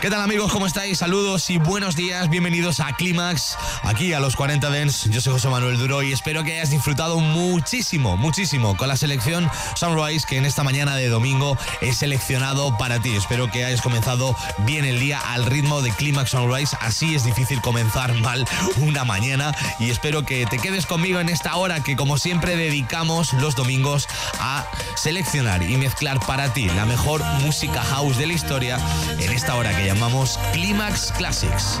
¿Qué tal amigos? ¿Cómo estáis? Saludos y buenos días. Bienvenidos a Climax, aquí a los 40 Dents. Yo soy José Manuel Duro y espero que hayas disfrutado muchísimo, muchísimo con la selección Sunrise que en esta mañana de domingo he seleccionado para ti. Espero que hayas comenzado bien el día al ritmo de Climax Sunrise. Así es difícil comenzar mal una mañana y espero que te quedes conmigo en esta hora que como siempre dedicamos los domingos a seleccionar y mezclar para ti la mejor música house de la historia en esta hora que llamamos Climax Classics.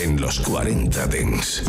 En los 40 Dents.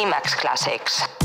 Clímax Clàssics.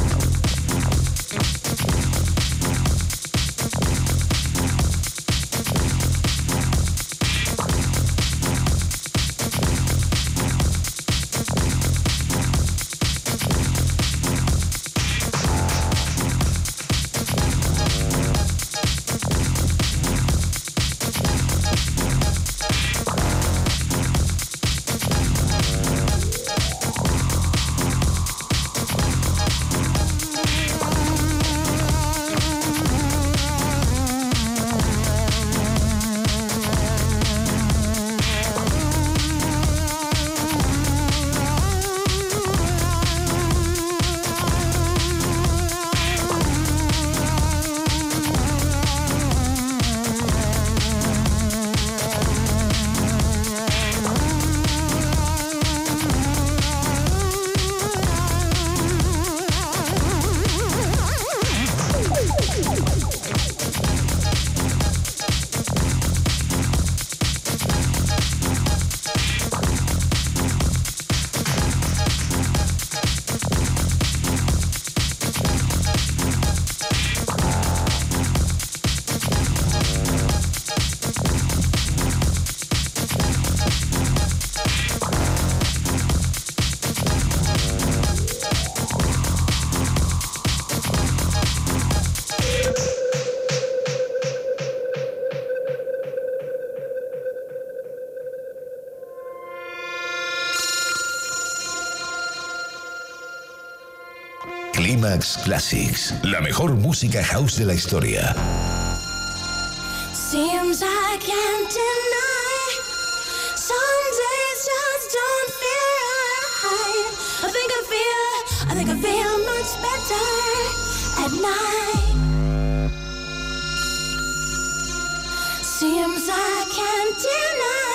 Classics, la mejor música house de la historia. Seems I can't deny. Some days just don't feel right. I think I feel, I think I feel much better at night. Seems I can't deny.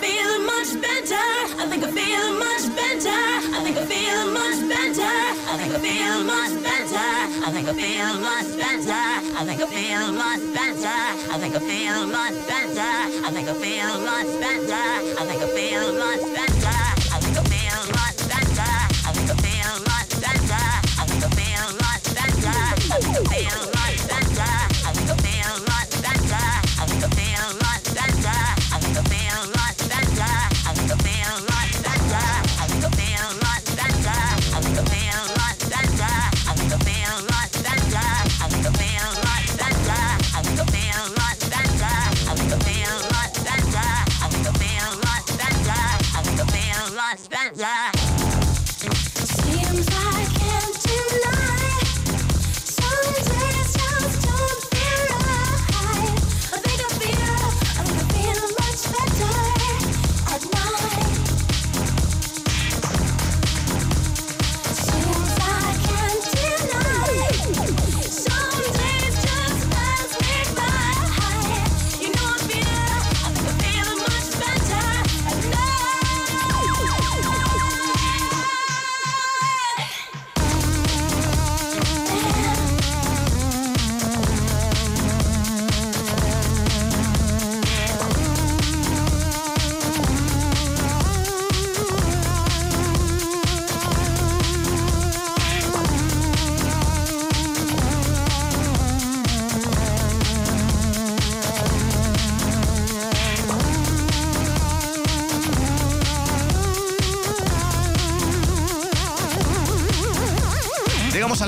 I feeling much better. I think I'm feeling much better. I think I'm feeling much better. I think I'm feeling much better. I think I'm feeling much better. I think I'm feeling much better. I think I'm feeling much better. I think I'm feeling much better. I think I'm feeling much better. I think I'm feeling much better. I think I'm feeling much better. I think I'm feeling much better. I think I'm feeling much Yeah.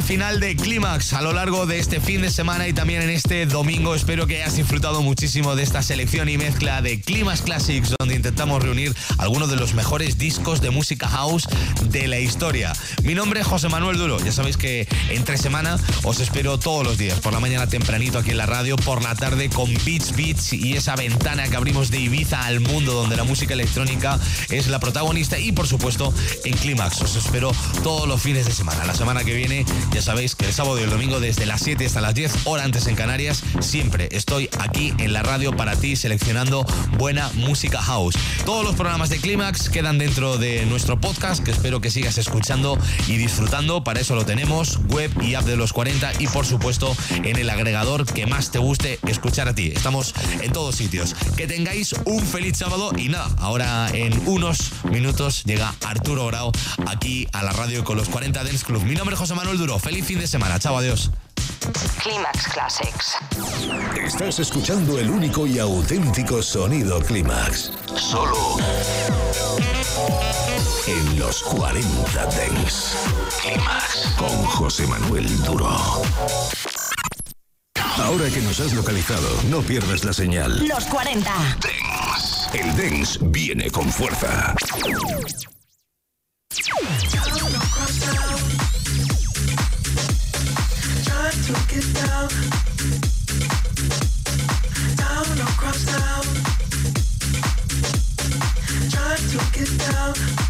Al final de Clímax a lo largo de este fin de semana y también en este domingo. Espero que hayas disfrutado muchísimo de esta selección y mezcla de Clímax Classics, donde intentamos reunir algunos de los mejores discos de música house de la historia. Mi nombre es José Manuel Duro. Ya sabéis que entre semana os espero todos los días, por la mañana tempranito aquí en la radio, por la tarde con Beats Beats y esa ventana que abrimos de Ibiza al mundo donde la música electrónica es la protagonista y por supuesto en Clímax. Os espero todos los fines de semana. La semana que viene ya sabéis que el sábado y el domingo desde las 7 hasta las 10 hora antes en Canarias siempre estoy aquí en la radio para ti seleccionando buena música house. Todos los programas de Clímax quedan dentro de nuestro podcast que espero que sigas escuchando y disfrutando. Para eso lo tenemos, web y app de los 40 y por supuesto en el agregador que más te guste escuchar a ti. Estamos en todos sitios. Que tengáis un feliz sábado y nada, ahora en unos minutos llega Arturo Grau aquí a la radio con los 40 Dance Club. Mi nombre es José Manuel Duro. Feliz fin de semana. Chao, adiós. Climax Classics. Estás escuchando el único y auténtico sonido Clímax. Solo en los 40 Dents. Clímax con José Manuel Duro. Ahora que nos has localizado, no pierdas la señal. Los 40. Dance. El Dance viene con fuerza. Down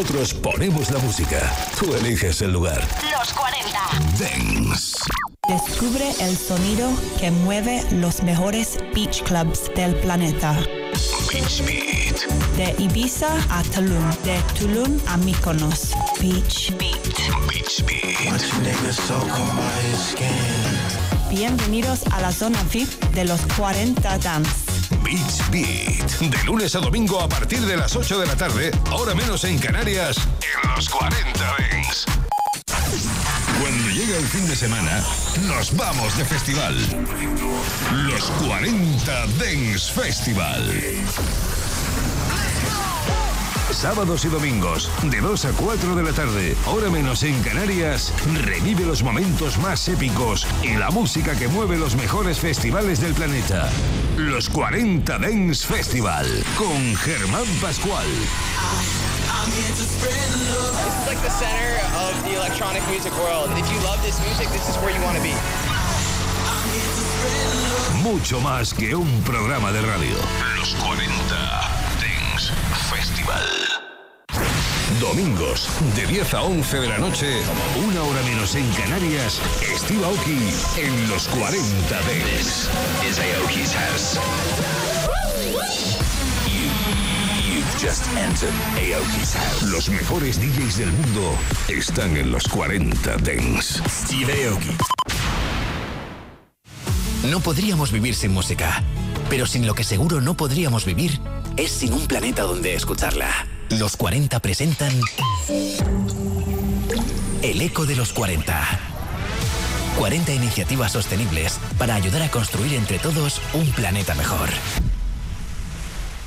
Nosotros ponemos la música. Tú eliges el lugar. Los 40. Dance. Descubre el sonido que mueve los mejores beach clubs del planeta. Beach Beat. De Ibiza a Tulum, de Tulum a Mykonos. Beach Beat. Beach Beat. Bienvenidos a la zona VIP de los 40 Dance. Beach Beat. De lunes a domingo a partir de las 8 de la tarde, hora menos en Canarias, en los 40 Dance. Cuando llega el fin de semana, nos vamos de festival. Los 40 Dance Festival. Sábados y domingos, de 2 a 4 de la tarde, hora menos en Canarias, revive los momentos más épicos y la música que mueve los mejores festivales del planeta. Los 40 Dance Festival, con Germán Pascual. This is like the center of the electronic music world. If you love this music, this is where you want to be. Mucho más que un programa de radio. Los 40 Dance Festival. Domingos, de 10 a 11 de la noche, una hora menos en Canarias, Steve Aoki en los 40 Dance. is Aoki's house. You've just entered Aoki's house. Los mejores DJs del mundo están en los 40 Dance. Steve Aoki. No podríamos vivir sin música, pero sin lo que seguro no podríamos vivir es sin un planeta donde escucharla. Los 40 presentan El Eco de los 40. 40 iniciativas sostenibles para ayudar a construir entre todos un planeta mejor.